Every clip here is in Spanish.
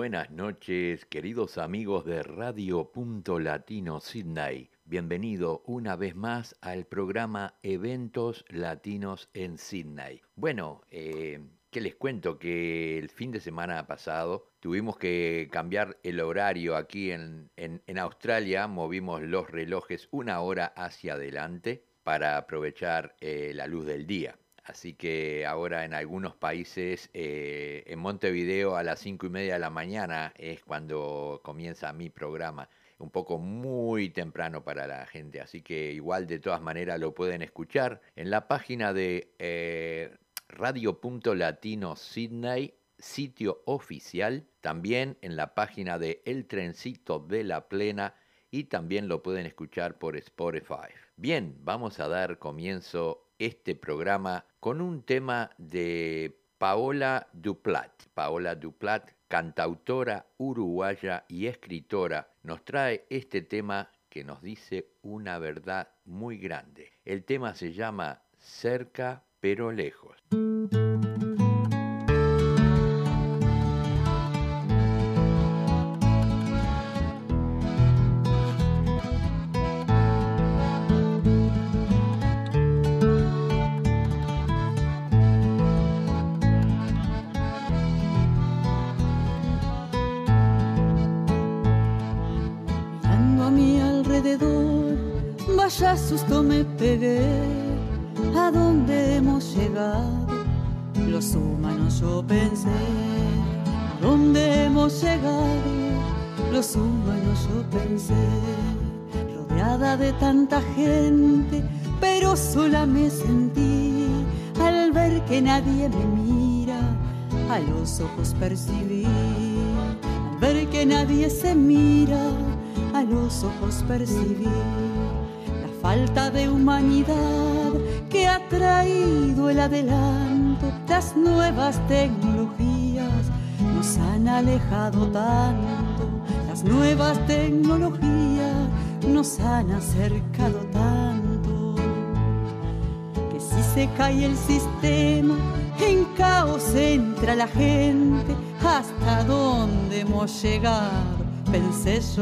Buenas noches, queridos amigos de Radio Punto Latino Sydney. Bienvenido una vez más al programa Eventos Latinos en Sydney. Bueno, eh, ¿qué les cuento? Que el fin de semana pasado tuvimos que cambiar el horario aquí en, en Australia, movimos los relojes una hora hacia adelante para aprovechar eh, la luz del día. Así que ahora en algunos países, eh, en Montevideo a las cinco y media de la mañana es cuando comienza mi programa. Un poco muy temprano para la gente, así que igual de todas maneras lo pueden escuchar en la página de eh, Radio.Latino Sydney, sitio oficial, también en la página de El Trencito de la Plena y también lo pueden escuchar por Spotify. Bien, vamos a dar comienzo este programa con un tema de Paola Duplat. Paola Duplat, cantautora uruguaya y escritora, nos trae este tema que nos dice una verdad muy grande. El tema se llama Cerca pero lejos.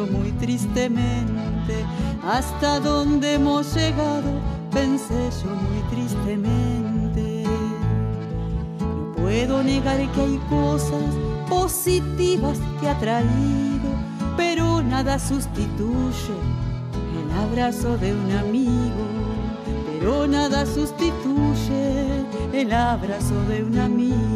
Muy tristemente hasta dónde hemos llegado, pensé yo muy tristemente. No puedo negar que hay cosas positivas que ha traído, pero nada sustituye el abrazo de un amigo, pero nada sustituye el abrazo de un amigo.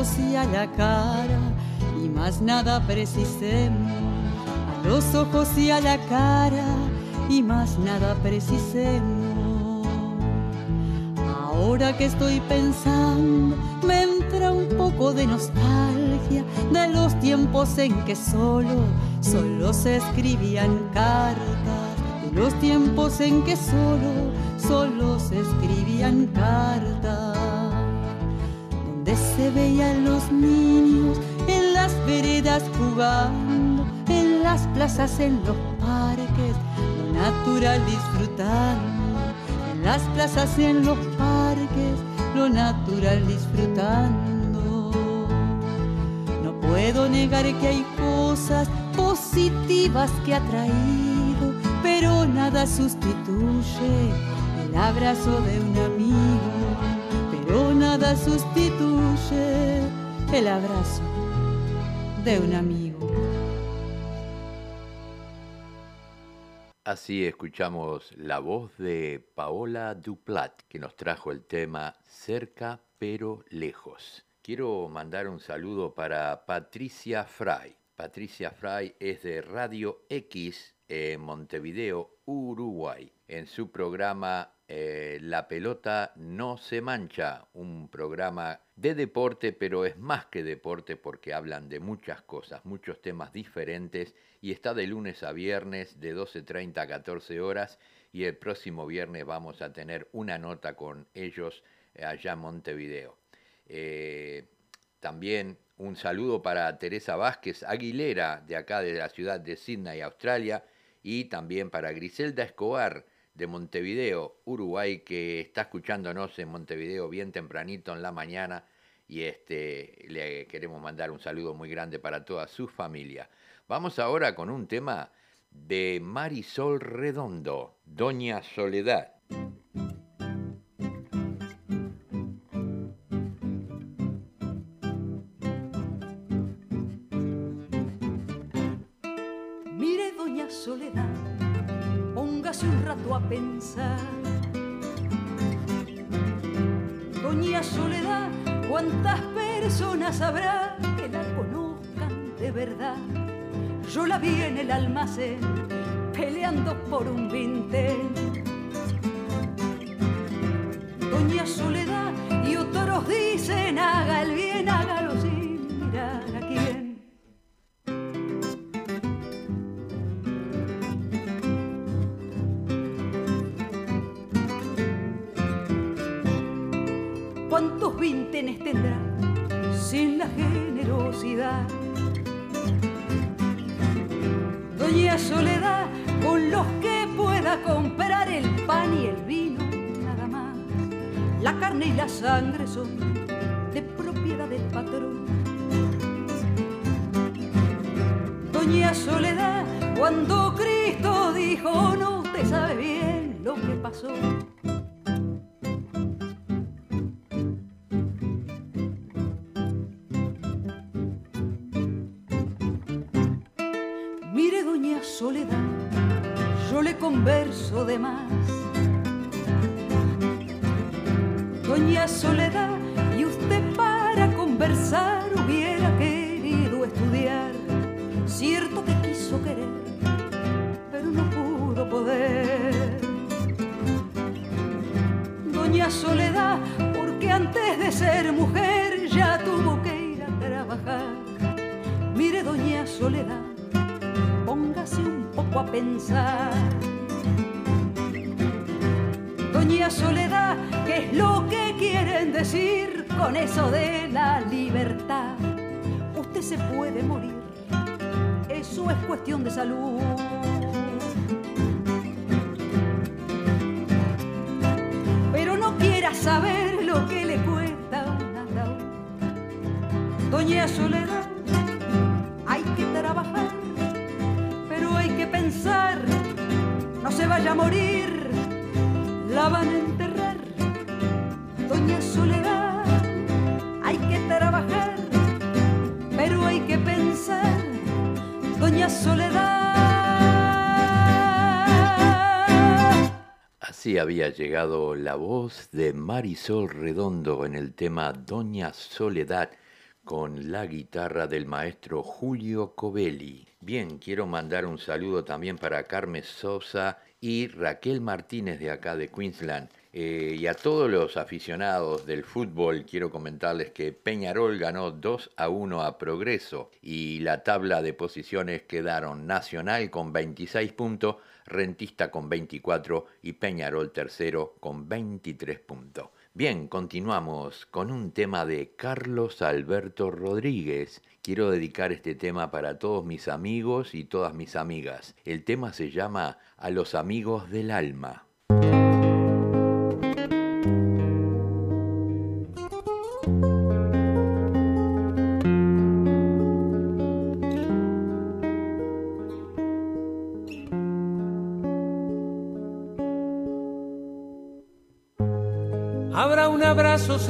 Ojos y a la cara y más nada precisemos. A los ojos y a la cara y más nada precisemos. Ahora que estoy pensando, me entra un poco de nostalgia de los tiempos en que solo, solo se escribían cartas, de los tiempos en que solo solo se escribían cartas, donde se veían los niños en las veredas jugando, en las plazas, en los parques, lo natural disfrutando, en las plazas, en los parques, lo natural disfrutando. No puedo negar que hay cosas positivas que ha traído, pero nada sustituye el abrazo de un amigo, sustituye el abrazo de un amigo. Así escuchamos la voz de Paola Duplat, que nos trajo el tema Cerca pero lejos. Quiero mandar un saludo para Patricia Fry. Patricia Fry es de Radio X en Montevideo, Uruguay. En su programa eh, La pelota no se mancha, un programa de deporte, pero es más que deporte porque hablan de muchas cosas, muchos temas diferentes y está de lunes a viernes de 12.30 a 14 horas y el próximo viernes vamos a tener una nota con ellos allá en Montevideo. Eh, también un saludo para Teresa Vázquez Aguilera, de acá de la ciudad de Sydney, Australia, y también para Griselda Escobar, de Montevideo, Uruguay, que está escuchándonos en Montevideo bien tempranito en la mañana y este, le queremos mandar un saludo muy grande para toda su familia. Vamos ahora con un tema de Marisol Redondo, Doña Soledad. Doña Soledad, ¿cuántas personas habrá que la conozcan de verdad? Yo la vi en el almacén peleando por un vintén. Doña Soledad y otros dicen haga el bien, hágalo carne y la sangre son de propiedad del patrón. Doña Soledad, cuando Cristo dijo, no te sabe bien lo que pasó de salud. Pero no quiera saber lo que le cuesta una Doña Soledad, hay que trabajar, pero hay que pensar, no se vaya a morir la van Así había llegado la voz de Marisol Redondo en el tema Doña Soledad con la guitarra del maestro Julio Covelli. Bien, quiero mandar un saludo también para Carmen Sosa y Raquel Martínez de acá de Queensland. Eh, y a todos los aficionados del fútbol quiero comentarles que Peñarol ganó 2 a 1 a Progreso y la tabla de posiciones quedaron Nacional con 26 puntos, Rentista con 24 y Peñarol tercero con 23 puntos. Bien, continuamos con un tema de Carlos Alberto Rodríguez. Quiero dedicar este tema para todos mis amigos y todas mis amigas. El tema se llama A los amigos del alma.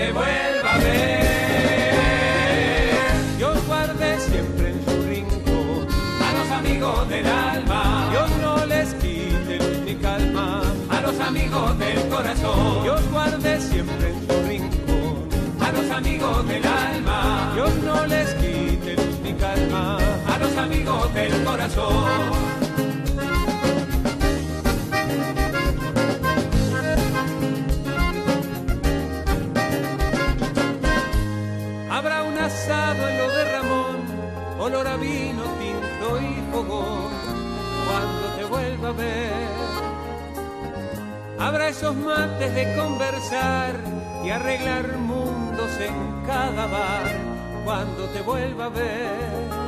te vuelva a ver. Yo guardé siempre en su rincón a los amigos del alma. Dios no les quite ni calma a los amigos del corazón. Yo guardé siempre en su rincón a los amigos del alma. Dios no les quite ni calma a los amigos del corazón. Olor a vino, tinto y fogón, cuando te vuelva a ver. Habrá esos mates de conversar y arreglar mundos en cada bar, cuando te vuelva a ver.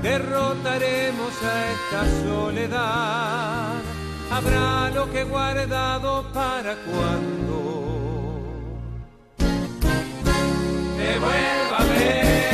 Derrotaremos a esta soledad, habrá lo que guardado para cuando te vuelva a ver.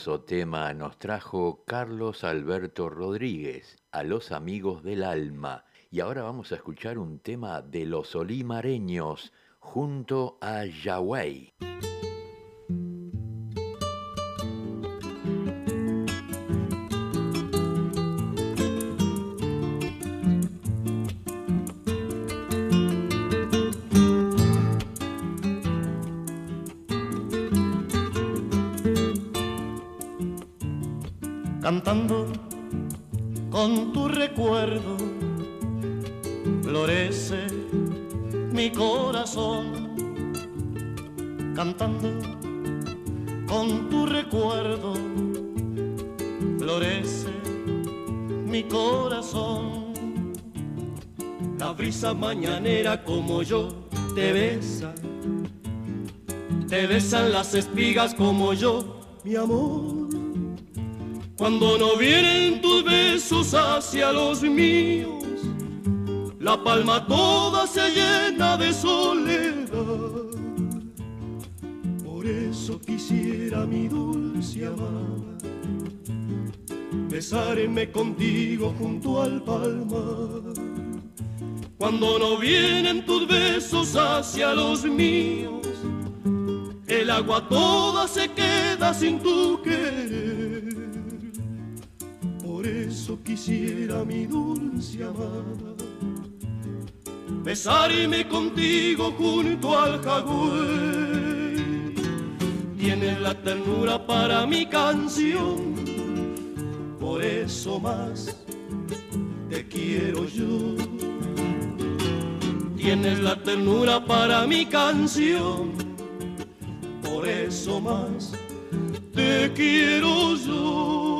Hermoso tema nos trajo Carlos Alberto Rodríguez, a los amigos del alma. Y ahora vamos a escuchar un tema de los olimareños junto a Yahweh. Cantando con tu recuerdo, florece mi corazón, cantando con tu recuerdo, florece mi corazón. La brisa mañanera como yo te besa, te besan las espigas como yo, mi amor cuando no vienen tus besos hacia los míos, la palma toda se llena de soledad. Por eso quisiera mi dulce amada besarme contigo junto al palmar. Cuando no vienen tus besos hacia los míos, el agua toda se queda sin tu querer quisiera mi dulce amada besarme contigo junto al jagüey tienes la ternura para mi canción, por eso más te quiero yo. Tienes la ternura para mi canción, por eso más te quiero yo.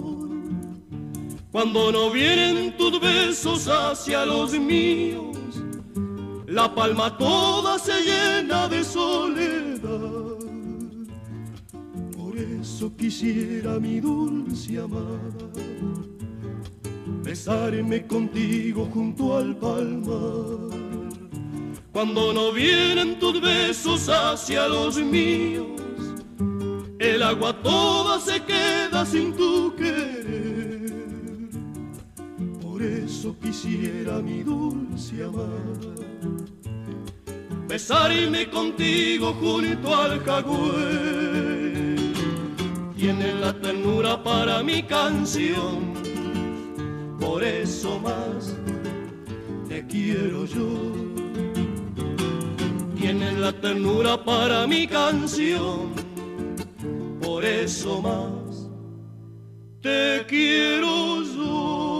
Cuando no vienen tus besos hacia los míos, la palma toda se llena de soledad. Por eso quisiera mi dulce amada besarme contigo junto al palmar cuando no vienen tus besos hacia los míos, el agua toda se queda sin tu quisiera mi dulce amada besarme contigo junto al jagüey. Tienes la ternura para mi canción, por eso más te quiero yo tienes la ternura para mi canción, por eso más te quiero yo.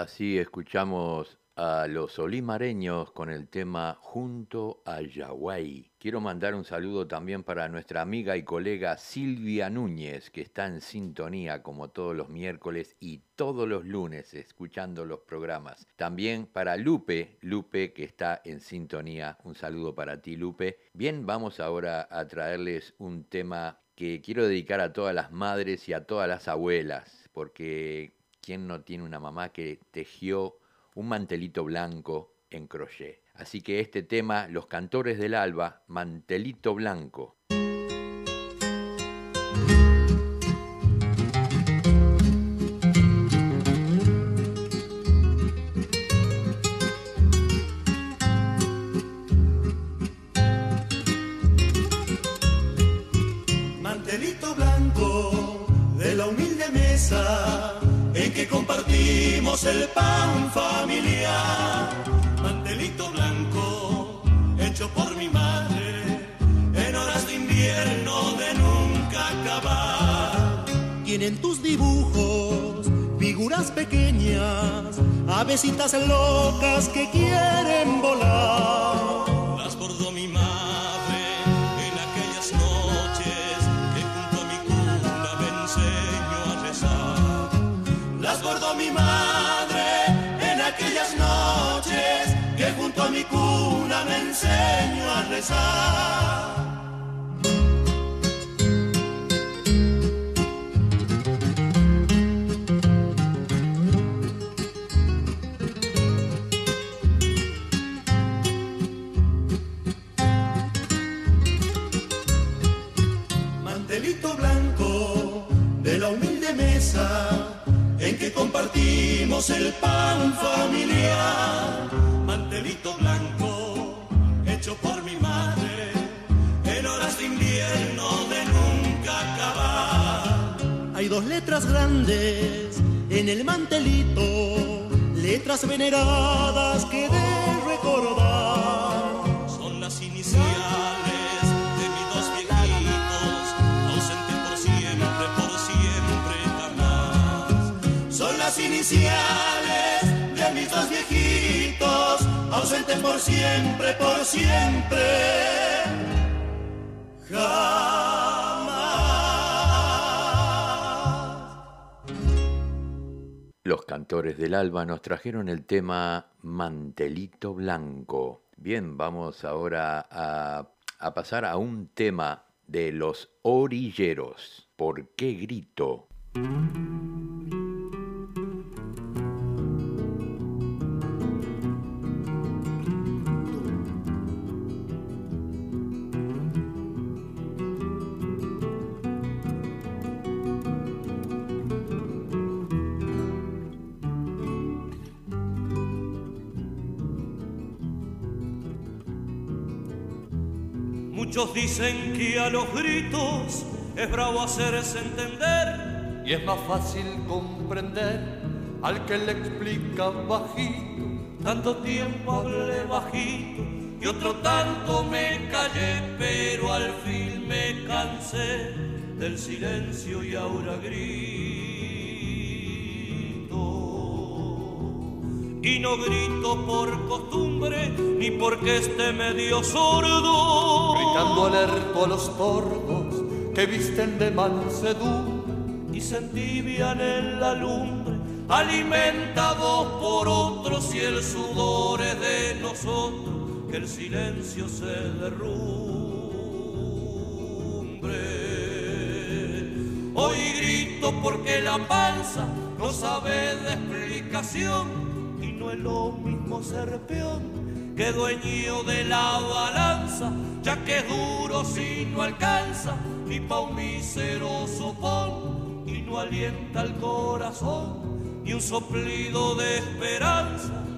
Así escuchamos a los olimareños con el tema Junto a Yaguay. Quiero mandar un saludo también para nuestra amiga y colega Silvia Núñez, que está en sintonía como todos los miércoles y todos los lunes escuchando los programas. También para Lupe, Lupe que está en sintonía. Un saludo para ti, Lupe. Bien, vamos ahora a traerles un tema que quiero dedicar a todas las madres y a todas las abuelas, porque ¿quién no tiene una mamá que tejió un mantelito blanco en crochet. Así que este tema, Los Cantores del Alba, Mantelito Blanco. Compartimos el pan familiar. Mantelito blanco hecho por mi madre en horas de invierno de nunca acabar. Hay dos letras grandes en el mantelito, letras veneradas que de recordar. Iniciales de mis dos viejitos, ausentes por siempre, por siempre. Jamás. Los cantores del alba nos trajeron el tema Mantelito Blanco. Bien, vamos ahora a, a pasar a un tema de los orilleros. ¿Por qué grito? Muchos dicen que a los gritos es bravo hacerse entender y es más fácil comprender al que le explica bajito. Tanto tiempo hablé bajito y otro tanto me callé, pero al fin me cansé del silencio y ahora grito. Y no grito por costumbre ni porque esté medio sordo. Gritando alerto a los tordos que visten de mansedumbre y se entibian en la lumbre, alimentados por otros y el sudor es de nosotros, que el silencio se derrumbre. Hoy grito porque la panza no sabe de explicación lo mismo ser peón que dueño de la balanza, ya que es duro si no alcanza ni pa' un mísero sopón y no alienta el corazón ni un soplido de esperanza.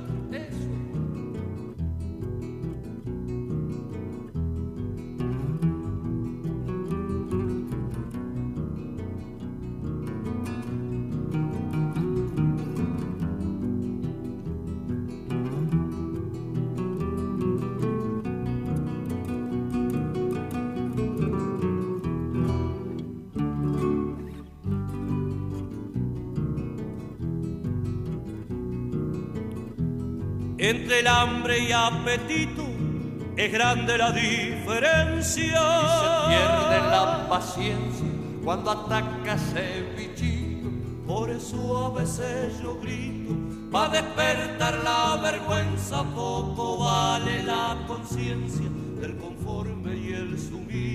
Entre el hambre y apetito es grande la diferencia. Y se pierde la paciencia cuando ataca ese bichito. Por eso a veces yo grito, pa' despertar la vergüenza, poco vale la conciencia del conforme y el sumiso.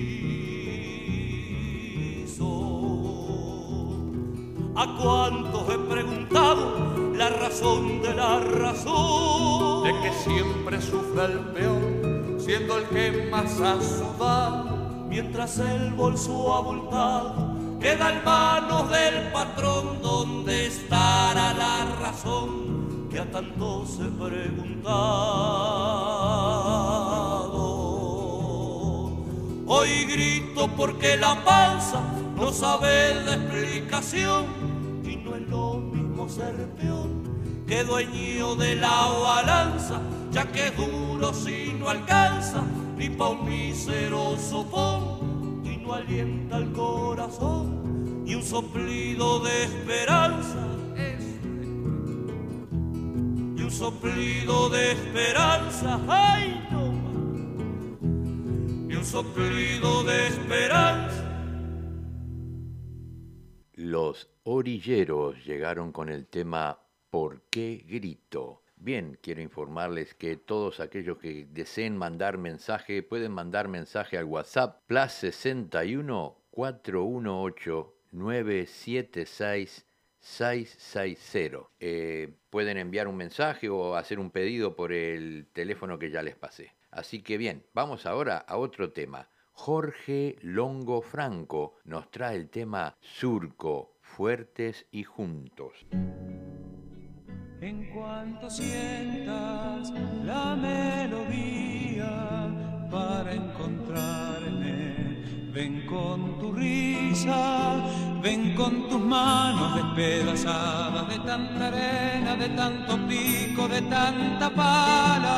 ¿A cuántos he preguntado la razón de la razón? De que siempre sufre el peor, siendo el que más ha sudado. Mientras el bolso abultado queda en manos del patrón, ¿dónde estará la razón que a tantos he preguntado? Hoy grito porque la panza no sabe de explicación ser peón que dueño de la balanza, ya que duro si no alcanza ni pa' un mísero sopón y no alienta el corazón y un soplido de esperanza. Y un soplido de esperanza, ay no y un soplido de esperanza. Los orilleros llegaron con el tema ¿Por qué grito? Bien, quiero informarles que todos aquellos que deseen mandar mensaje pueden mandar mensaje al WhatsApp plus 61 418 976 660. Eh, pueden enviar un mensaje o hacer un pedido por el teléfono que ya les pasé. Así que bien, vamos ahora a otro tema. Jorge Longo Franco nos trae el tema Surco, fuertes y juntos. En cuanto sientas la melodía para encontrarme, ven con tu risa, ven con tus manos despedazadas de tanta arena, de tanto pico, de tanta pala.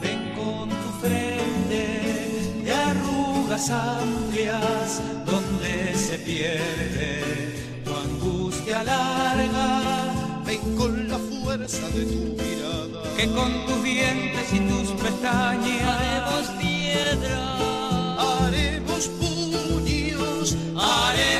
Ven con tu frente de arrugas amplias pierde tu angustia larga. Ven con la fuerza de tu mirada. Que con tus dientes y tus pestañas haremos piedra, Haremos puños, haremos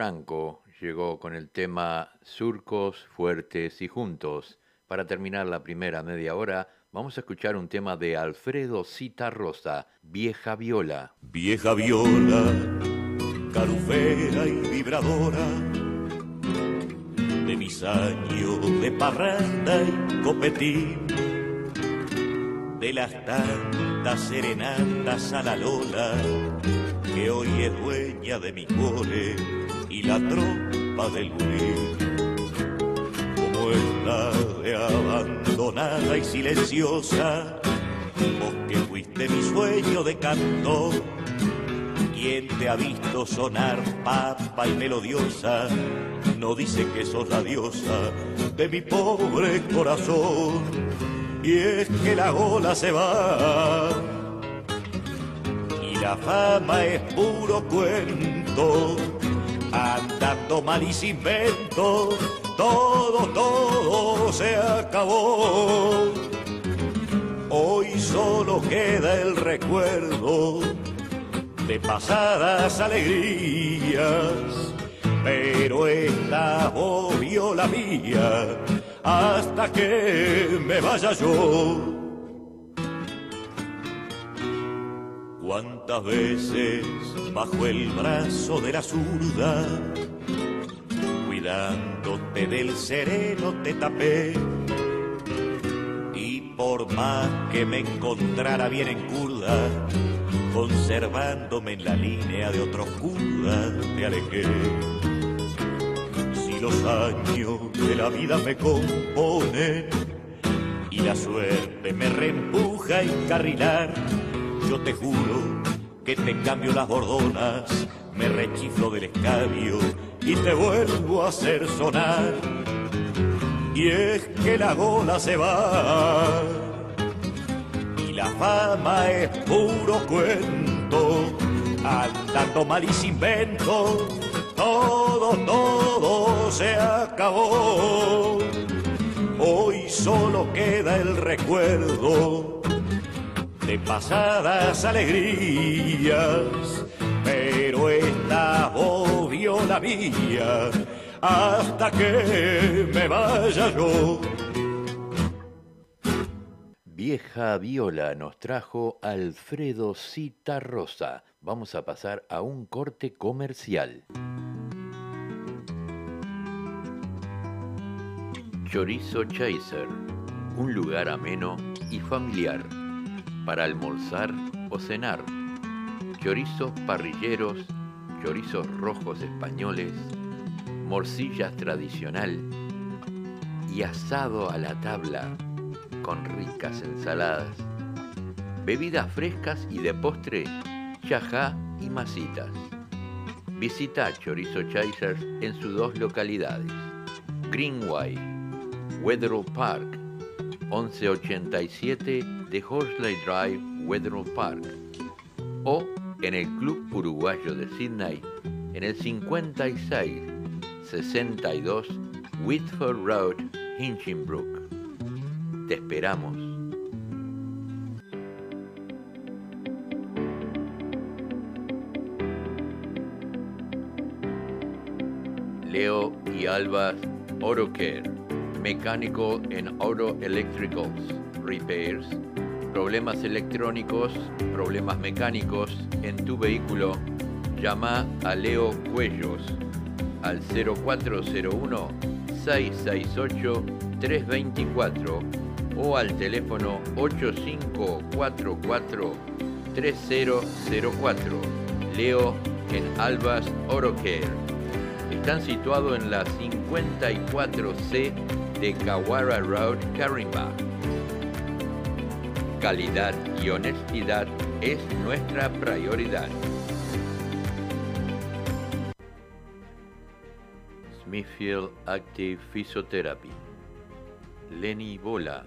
Franco llegó con el tema Surcos, Fuertes y Juntos. Para terminar la primera media hora, vamos a escuchar un tema de Alfredo Cita Rosa, Vieja Viola. Vieja Viola, carufera y vibradora, de mis años de parranda y copetín, de las tantas serenatas a la lola que hoy es dueña de mi cole y la tropa del gurí. Como está de abandonada y silenciosa, vos que fuiste mi sueño de canto, quien te ha visto sonar papa y melodiosa, no dice que sos la diosa de mi pobre corazón. Y es que la ola se va la fama es puro cuento, andando mal y sin vento, todo, todo se acabó. Hoy solo queda el recuerdo de pasadas alegrías, pero esta obvio la mía hasta que me vaya yo. Cuántas veces bajo el brazo de la zurda, cuidándote del sereno te tapé. Y por más que me encontrara bien en curda, conservándome en la línea de otros curda, te alejé. Si los años de la vida me componen y la suerte me reempuja a encarrilar, yo te juro que te cambio las bordonas, me rechiflo del escabio y te vuelvo a hacer sonar. Y es que la gola se va y la fama es puro cuento, andando mal y sin vento, todo, todo se acabó. Hoy solo queda el recuerdo de pasadas alegrías, pero esta obvio la mía hasta que me vaya yo. Vieja Viola nos trajo Alfredo Citarrosa. Vamos a pasar a un corte comercial. Chorizo Chaser, un lugar ameno y familiar para almorzar o cenar, chorizos parrilleros, chorizos rojos españoles, morcillas tradicional y asado a la tabla con ricas ensaladas. bebidas frescas y de postre, chajá y masitas. Visita Chorizo Chasers en sus dos localidades, Greenway, Wetherall Park, 1187 de Horsley Drive, Wetherall Park, o en el Club Uruguayo de Sydney en el 56 62 Whitford Road, Hinchinbrook. Te esperamos. Leo y Alba Auto Care, mecánico en Auto Electricals, Repairs, problemas electrónicos, problemas mecánicos en tu vehículo, llama a Leo Cuellos al 0401 668 324 o al teléfono 8544 3004. Leo en Albas Orocare. Están situados en la 54C de Kawara Road, Carimba. Calidad y honestidad es nuestra prioridad. Smithfield Active Physiotherapy. Lenny Bola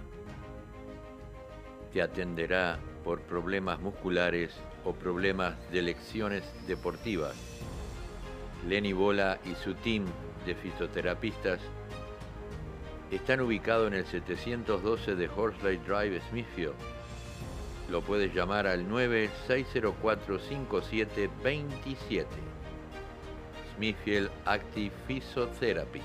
te atenderá por problemas musculares o problemas de lecciones deportivas. Lenny Bola y su team de fisioterapistas están ubicados en el 712 de Horsley Drive, Smithfield. Lo puedes llamar al 9604 5727. Smithfield Active Physiotherapy.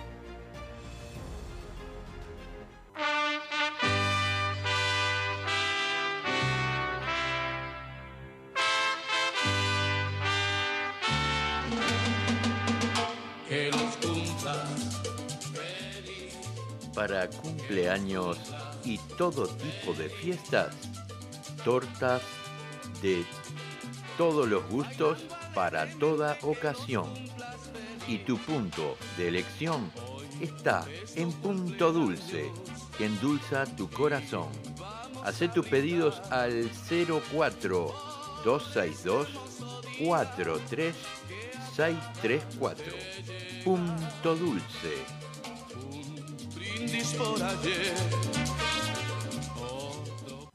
Para cumpleaños y todo tipo de fiestas, tortas de todos los gustos para toda ocasión. Y tu punto de elección está en Punto Dulce, que endulza tu corazón. Haz tus pedidos al 04 262 43634. Punto Dulce.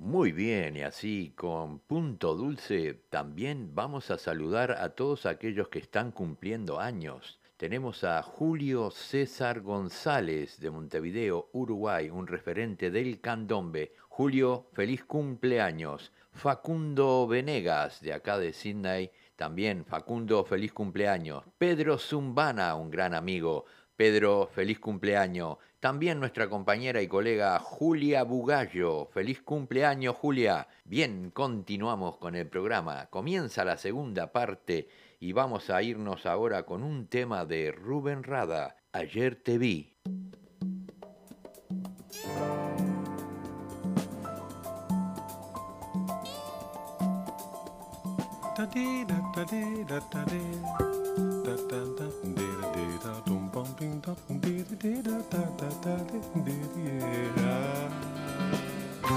Muy bien, y así con punto dulce también vamos a saludar a todos aquellos que están cumpliendo años. Tenemos a Julio César González de Montevideo, Uruguay, un referente del candombe. Julio, feliz cumpleaños. Facundo Venegas, de acá de Sydney, también Facundo, feliz cumpleaños. Pedro Zumbana, un gran amigo. Pedro, feliz cumpleaños. También nuestra compañera y colega Julia Bugallo. Feliz cumpleaños, Julia. Bien, continuamos con el programa. Comienza la segunda parte y vamos a irnos ahora con un tema de Rubén Rada. Ayer te vi.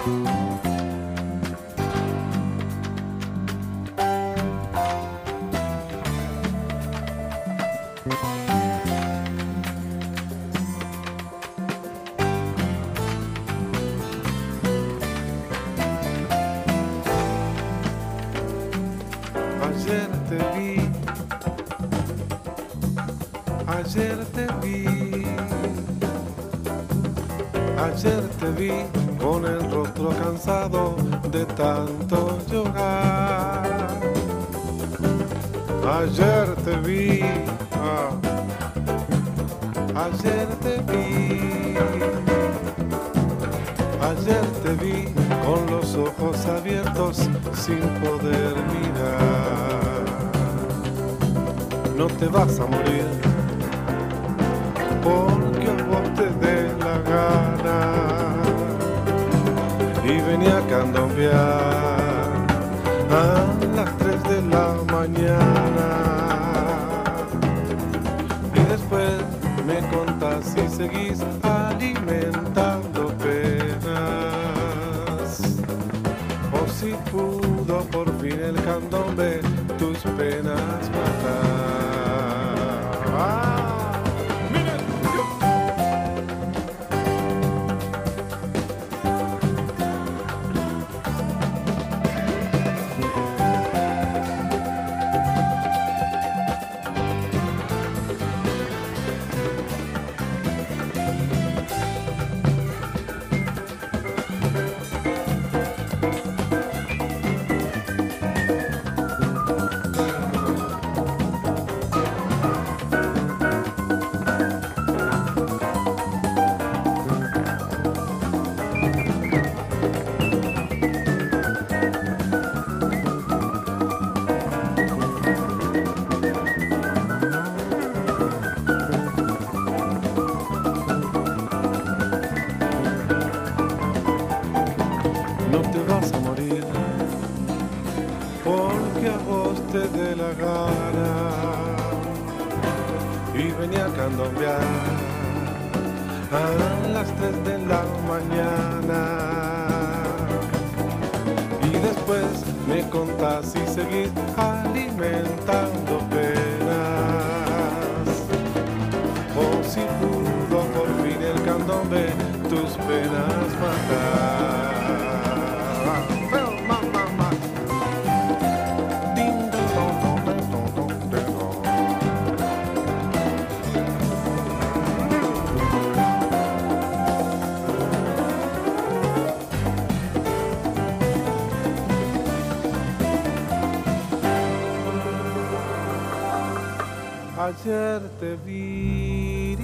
Ayer ayer te vi, ayer te vi con el rostro cansado de tanto llorar. Ayer te vi, ah, ayer te vi, ayer te vi con los ojos abiertos sin poder mirar. No te vas a morir porque a vos te dé la gana. Y venía a candombear a las 3 de la mañana. Y después me contás si seguís Y venía a candombear a las 3 de la mañana. Y después me contás y seguís alimentando penas. O si pudo por fin el candombe tus penas matar. Ayer te vi.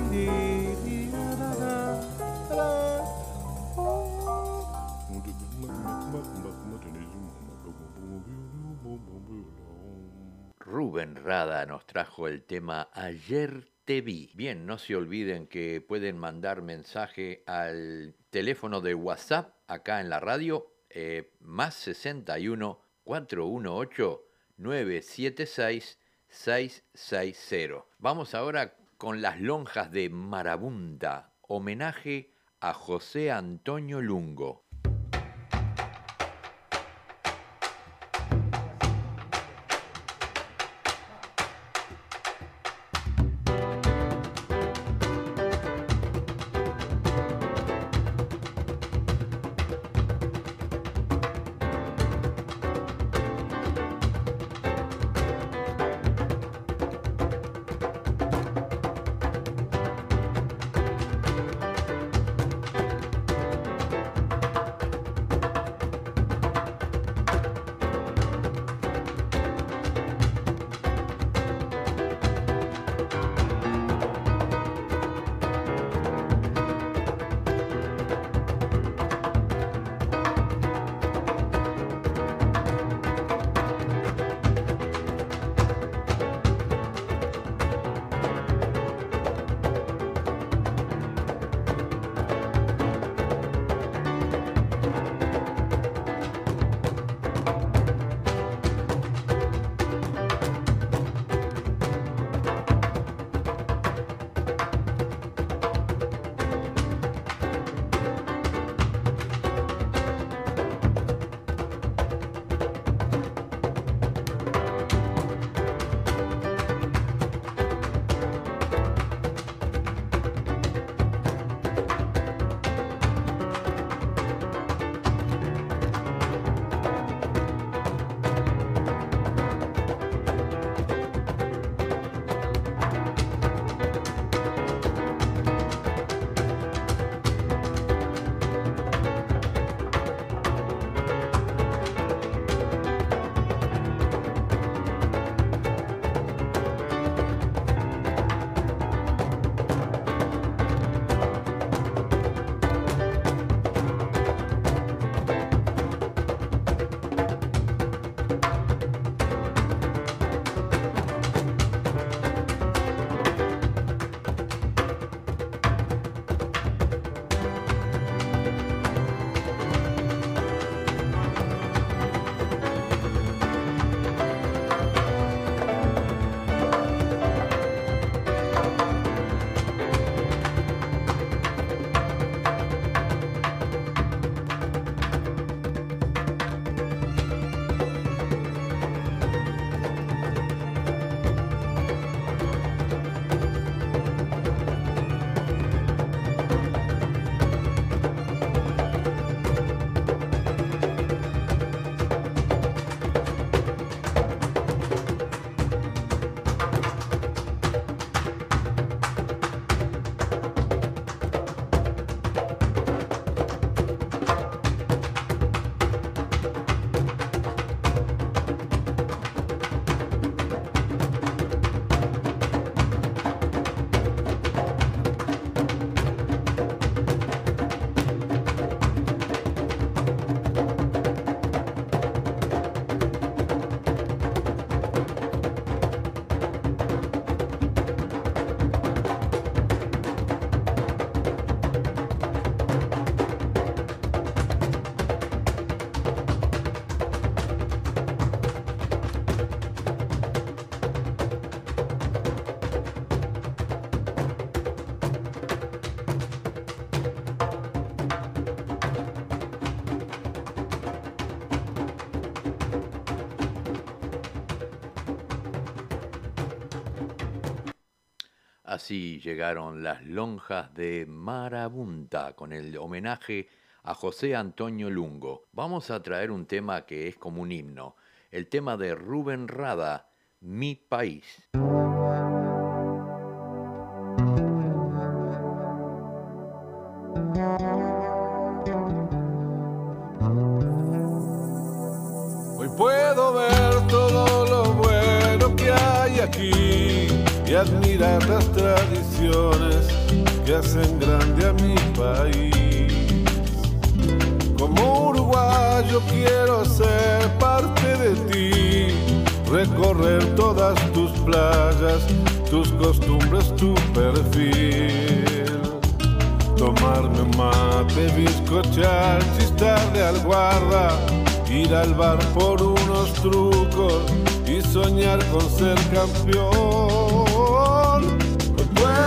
Rubén Rada nos trajo el tema Ayer te vi. Bien, no se olviden que pueden mandar mensaje al teléfono de WhatsApp acá en la radio, eh, más 61 418 976 660. Vamos ahora con las lonjas de Marabunta, homenaje a José Antonio Lungo. Así llegaron las lonjas de Marabunta con el homenaje a José Antonio Lungo. Vamos a traer un tema que es como un himno, el tema de Rubén Rada, Mi País. Admirar las tradiciones que hacen grande a mi país. Como uruguayo quiero ser parte de ti, recorrer todas tus playas, tus costumbres, tu perfil. Tomarme un mate, bizcochar, chistar de alguarda, ir al bar por unos trucos y soñar con ser campeón.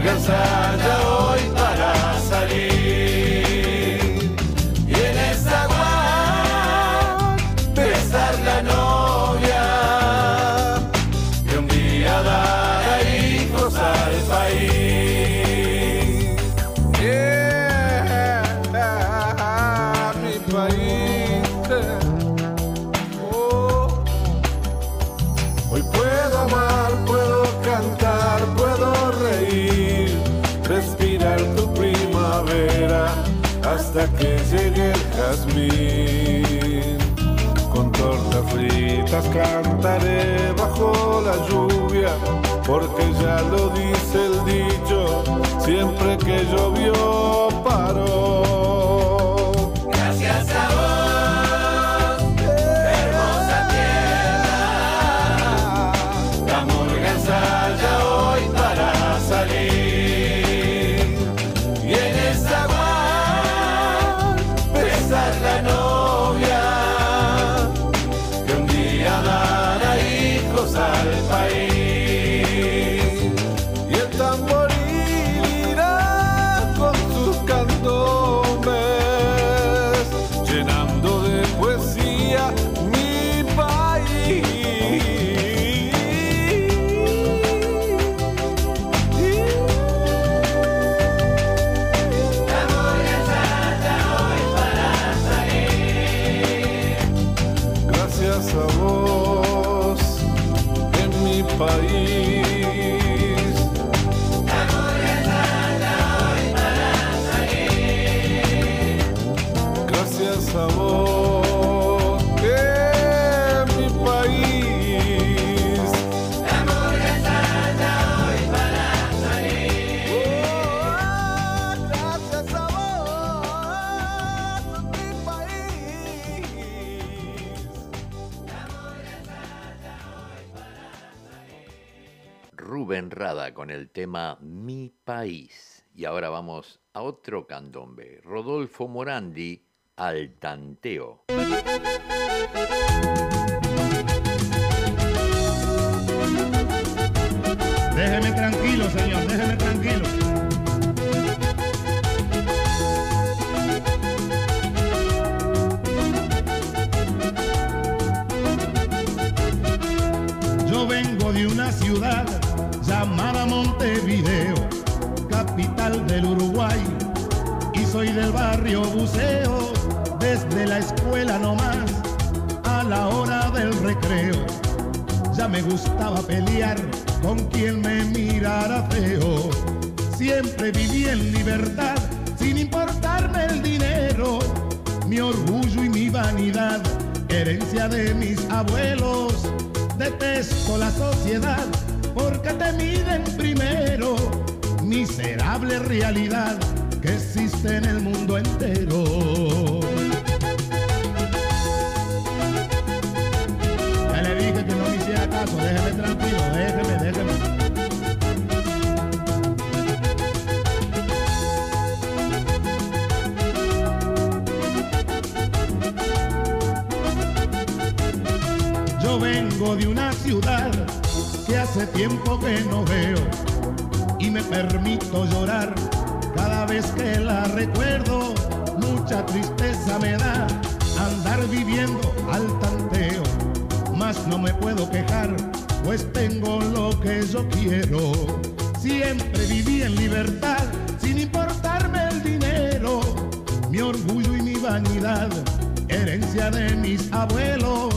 Because I don't cantaré bajo la lluvia, porque ya lo dice el dicho, siempre que llovió paró. Con el tema Mi País. Y ahora vamos a otro candombe. Rodolfo Morandi al tanteo. Déjeme tranquilo, señor, déjeme tranquilo. Yo vengo de una ciudad del Uruguay, y soy del barrio Buceo, desde la escuela nomás, a la hora del recreo. Ya me gustaba pelear con quien me mirara feo. Siempre viví en libertad, sin importarme el dinero. Mi orgullo y mi vanidad, herencia de mis abuelos. Detesto la sociedad porque te miden primero miserable realidad que existe en el mundo entero. Ya le dije que no me hiciera caso, déjeme tranquilo, déjeme, déjeme. Yo vengo de una ciudad que hace tiempo que no veo permito llorar cada vez que la recuerdo. Mucha tristeza me da andar viviendo al tanteo, mas no me puedo quejar, pues tengo lo que yo quiero. Siempre viví en libertad, sin importarme el dinero, mi orgullo y mi vanidad, herencia de mis abuelos.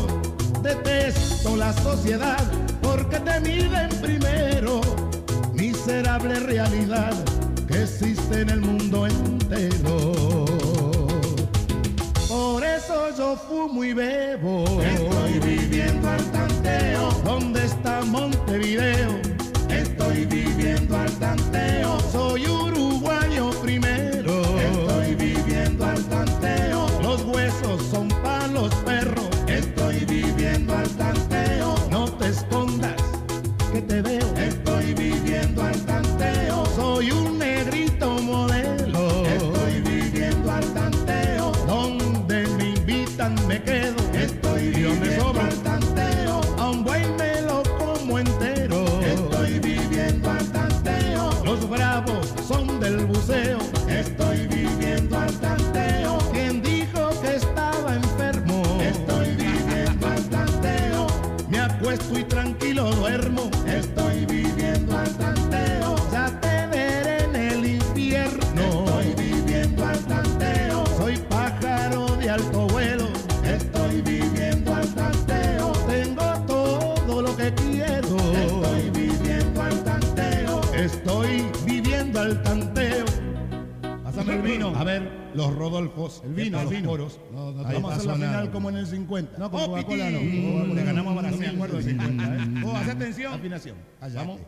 Detesto la sociedad porque te miden primero, miserable realidad que existe en el mundo entero. Por eso yo fumo y bebo. Estoy viviendo al tanteo. ¿Dónde está Montevideo? Estoy viviendo al tanteo. Soy uruguayo 50. No, con Coca-Cola no. Le ganamos a Brasil. No me acuerdo de 50. ¿eh? Oh, hace atención. Afinación. Vamos.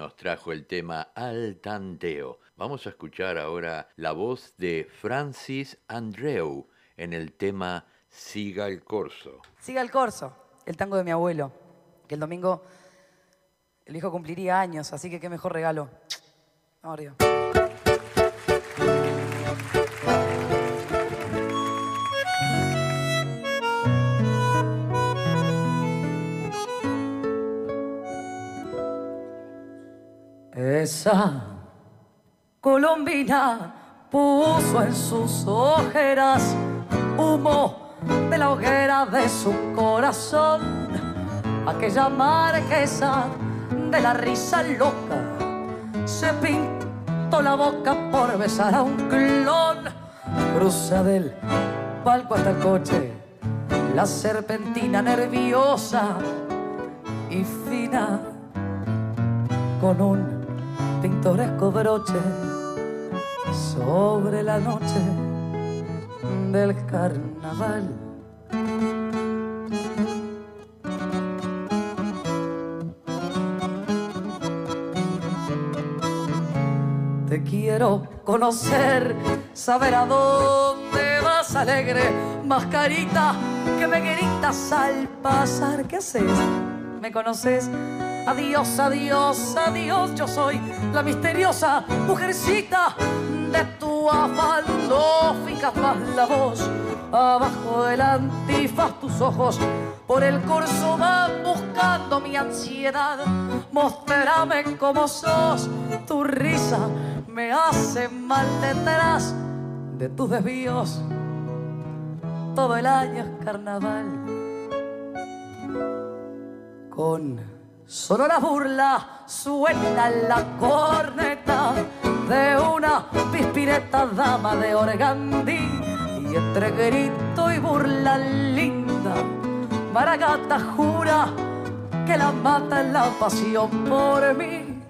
Nos trajo el tema Al Tanteo. Vamos a escuchar ahora la voz de Francis Andreu en el tema Siga el Corso. Siga el corso, el tango de mi abuelo, que el domingo el hijo cumpliría años, así que qué mejor regalo. Vamos arriba. Colombina puso en sus ojeras humo de la hoguera de su corazón. Aquella marquesa de la risa loca se pintó la boca por besar a un clon. Cruza del palco hasta el coche, la serpentina nerviosa y fina con un pintoresco broche sobre la noche del carnaval. Te quiero conocer, saber a dónde vas alegre, mascarita que me gritas al pasar. ¿Qué haces? ¿Me conoces? Adiós, adiós, adiós, yo soy la misteriosa mujercita de tu afán. No fijas la voz, abajo del antifaz tus ojos por el curso van buscando mi ansiedad. Mostrame cómo sos, tu risa me hace mal detrás de tus desvíos. Todo el año es carnaval con sonora burla suena la corneta de una pispireta dama de organdí. Y entre grito y burla linda Maragata jura que la mata la pasión por mí.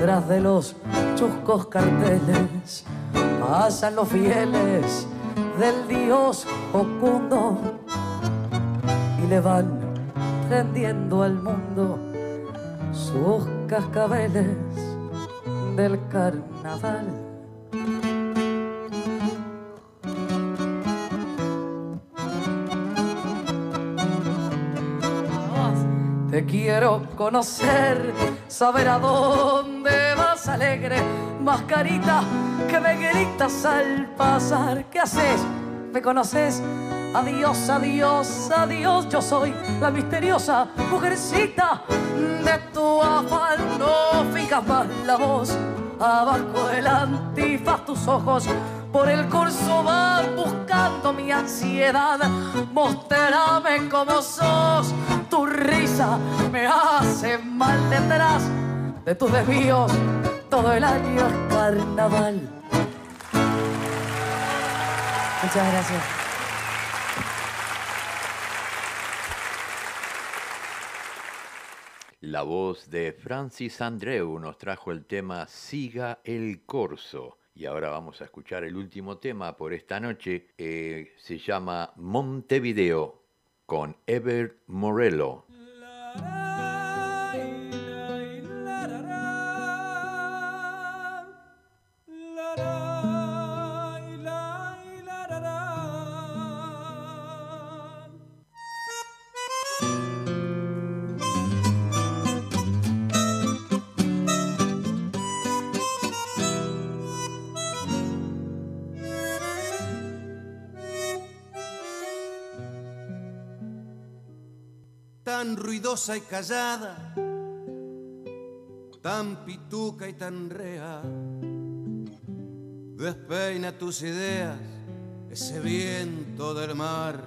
Tras de los chuscos carteles pasan los fieles del dios Jocundo y le van tendiendo al mundo sus cascabeles del carnaval. Te quiero conocer, saber a dónde vas alegre, mascarita que me gritas al pasar. ¿Qué haces? ¿Me conoces? Adiós, adiós, adiós, yo soy la misteriosa mujercita de tu afán. No fijas más la voz, abajo del antifaz tus ojos por el curso van buscando mi ansiedad. Mostrame como sos, tu risa me hace mal detrás de tus desvíos. Todo el año es carnaval. Muchas gracias. La voz de Francis Andreu nos trajo el tema Siga el Corso. Y ahora vamos a escuchar el último tema por esta noche. Eh, se llama Montevideo con Ever Morello. Tan ruidosa y callada, tan pituca y tan rea. Despeina tus ideas ese viento del mar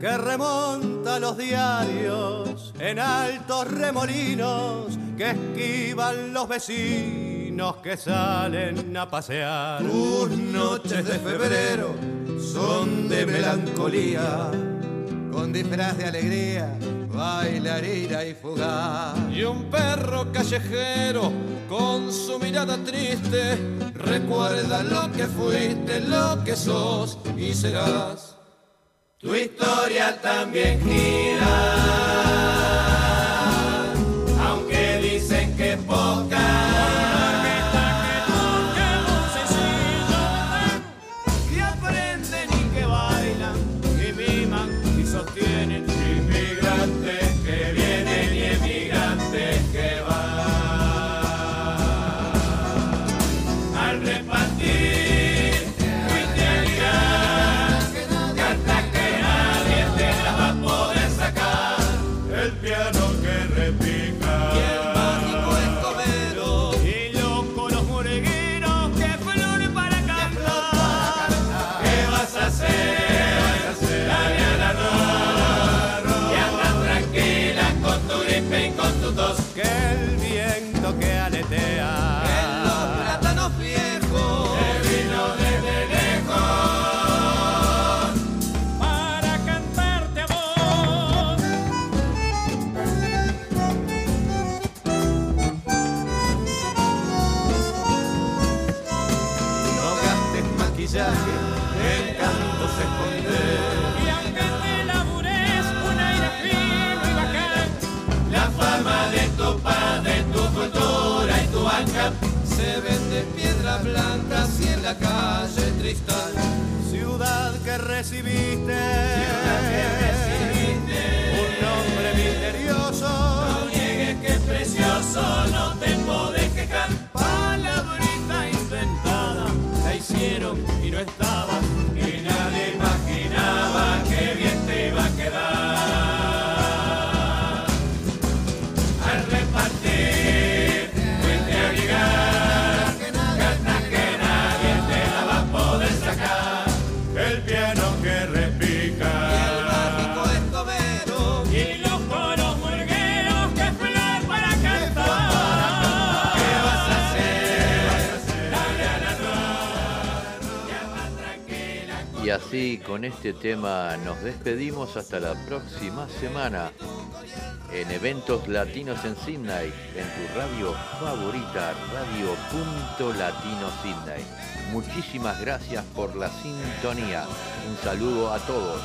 que remonta los diarios en altos remolinos que esquivan los vecinos que salen a pasear. Tus noches de febrero son de melancolía con disfraz de alegría bailarina y fugaz. Y un perro callejero con su mirada triste recuerda lo que fuiste, lo que sos y serás. Tu historia también gira se recibiste, un nombre misterioso. No niegues que es precioso, no así con este tema nos despedimos hasta la próxima semana en eventos latinos en Sydney, en tu radio favorita, Radio Latino Sydney. Muchísimas gracias por la sintonía. Un saludo a todos.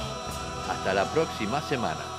Hasta la próxima semana.